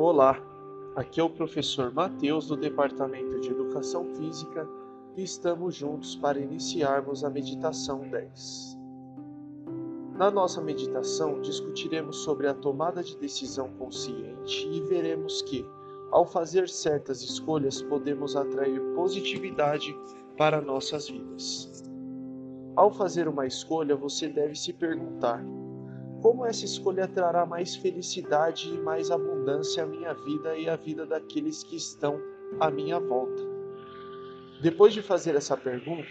Olá, aqui é o professor Matheus do Departamento de Educação Física e estamos juntos para iniciarmos a meditação 10. Na nossa meditação, discutiremos sobre a tomada de decisão consciente e veremos que, ao fazer certas escolhas, podemos atrair positividade para nossas vidas. Ao fazer uma escolha, você deve se perguntar: como essa escolha trará mais felicidade e mais abundância à minha vida e à vida daqueles que estão à minha volta. Depois de fazer essa pergunta,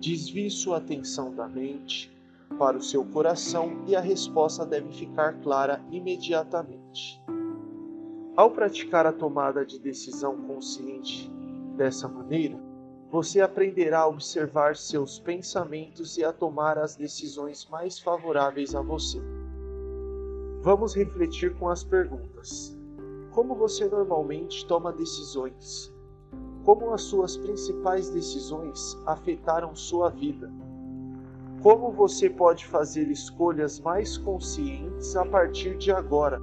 desvie sua atenção da mente para o seu coração e a resposta deve ficar clara imediatamente. Ao praticar a tomada de decisão consciente dessa maneira, você aprenderá a observar seus pensamentos e a tomar as decisões mais favoráveis a você. Vamos refletir com as perguntas. Como você normalmente toma decisões? Como as suas principais decisões afetaram sua vida? Como você pode fazer escolhas mais conscientes a partir de agora?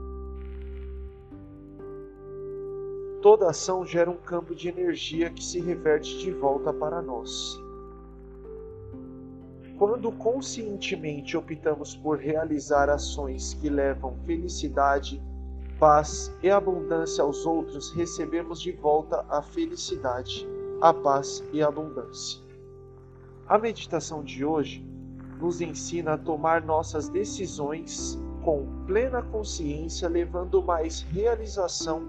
Toda ação gera um campo de energia que se reverte de volta para nós. Quando conscientemente optamos por realizar ações que levam felicidade, paz e abundância aos outros, recebemos de volta a felicidade, a paz e a abundância. A meditação de hoje nos ensina a tomar nossas decisões com plena consciência, levando mais realização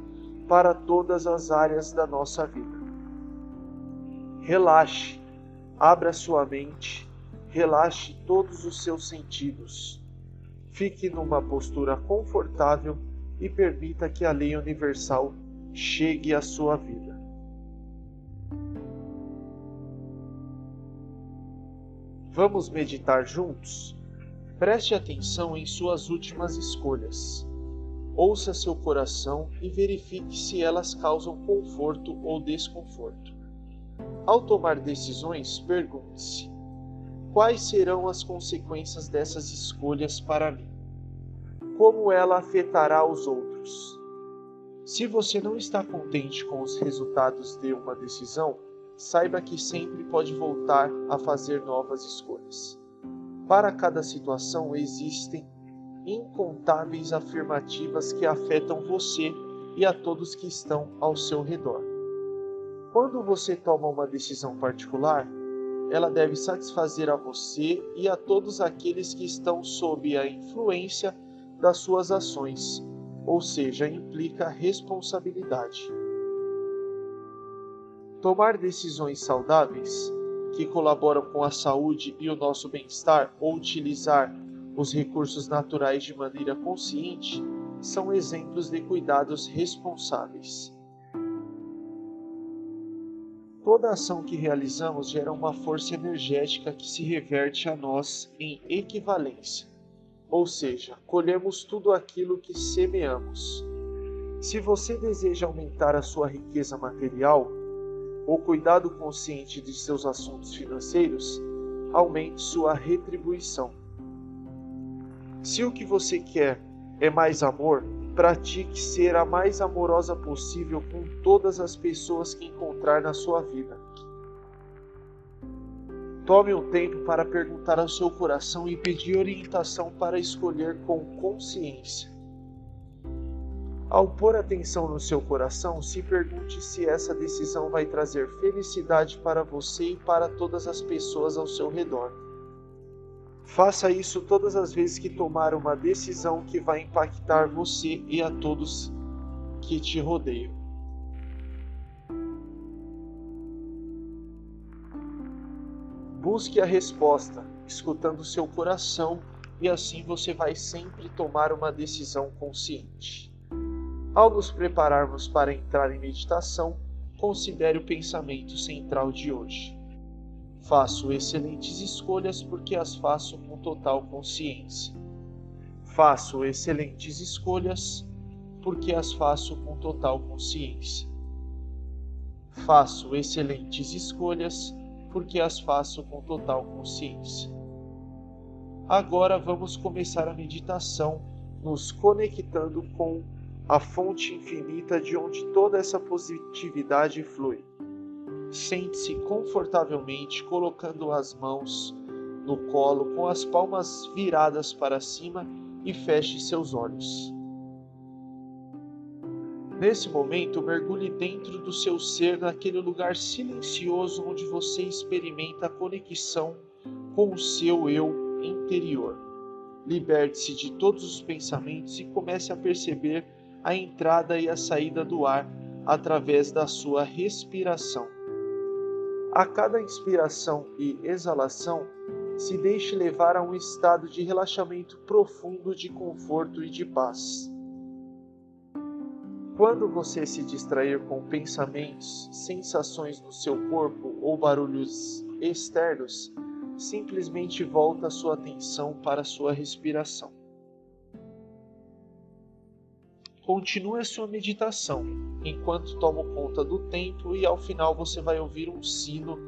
para todas as áreas da nossa vida. Relaxe, abra sua mente Relaxe todos os seus sentidos. Fique numa postura confortável e permita que a lei universal chegue à sua vida. Vamos meditar juntos? Preste atenção em suas últimas escolhas. Ouça seu coração e verifique se elas causam conforto ou desconforto. Ao tomar decisões, pergunte-se: quais serão as consequências dessas escolhas para mim? Como ela afetará os outros? Se você não está contente com os resultados de uma decisão, saiba que sempre pode voltar a fazer novas escolhas. Para cada situação existem incontáveis afirmativas que afetam você e a todos que estão ao seu redor. Quando você toma uma decisão particular, ela deve satisfazer a você e a todos aqueles que estão sob a influência das suas ações, ou seja, implica responsabilidade. Tomar decisões saudáveis que colaboram com a saúde e o nosso bem-estar ou utilizar os recursos naturais de maneira consciente são exemplos de cuidados responsáveis. Toda ação que realizamos gera uma força energética que se reverte a nós em equivalência, ou seja, colhemos tudo aquilo que semeamos. Se você deseja aumentar a sua riqueza material, ou cuidado consciente de seus assuntos financeiros, aumente sua retribuição. Se o que você quer é mais amor, pratique ser a mais amorosa possível com todas as pessoas que encontrar na sua vida. Tome um tempo para perguntar ao seu coração e pedir orientação para escolher com consciência. Ao pôr atenção no seu coração, se pergunte se essa decisão vai trazer felicidade para você e para todas as pessoas ao seu redor. Faça isso todas as vezes que tomar uma decisão que vai impactar você e a todos que te rodeiam. Busque a resposta, escutando seu coração, e assim você vai sempre tomar uma decisão consciente. Ao nos prepararmos para entrar em meditação, considere o pensamento central de hoje. Faço excelentes escolhas porque as faço com total consciência. Faço excelentes escolhas porque as faço com total consciência. Faço excelentes escolhas porque as faço com total consciência. Agora vamos começar a meditação, nos conectando com a fonte infinita de onde toda essa positividade flui. Sente-se confortavelmente colocando as mãos no colo com as palmas viradas para cima e feche seus olhos. Nesse momento, mergulhe dentro do seu ser, naquele lugar silencioso onde você experimenta a conexão com o seu eu interior. Liberte-se de todos os pensamentos e comece a perceber a entrada e a saída do ar através da sua respiração. A cada inspiração e exalação, se deixe levar a um estado de relaxamento profundo, de conforto e de paz. Quando você se distrair com pensamentos, sensações no seu corpo ou barulhos externos, simplesmente volta a sua atenção para a sua respiração. Continue a sua meditação enquanto tomo conta do tempo e ao final você vai ouvir um sino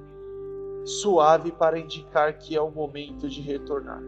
suave para indicar que é o momento de retornar.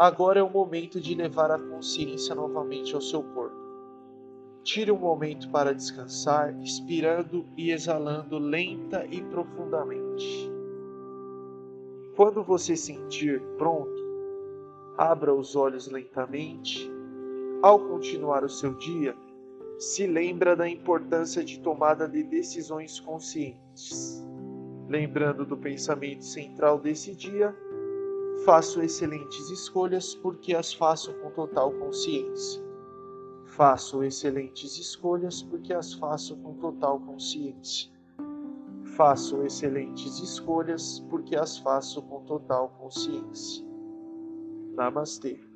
Agora é o momento de levar a consciência novamente ao seu corpo. Tire um momento para descansar, inspirando e exalando lenta e profundamente. Quando você sentir pronto, abra os olhos lentamente. Ao continuar o seu dia, se lembra da importância de tomada de decisões conscientes. Lembrando do pensamento central desse dia, faço excelentes escolhas porque as faço com total consciência. Faço excelentes escolhas porque as faço com total consciência. Faço excelentes escolhas porque as faço com total consciência. Namastê.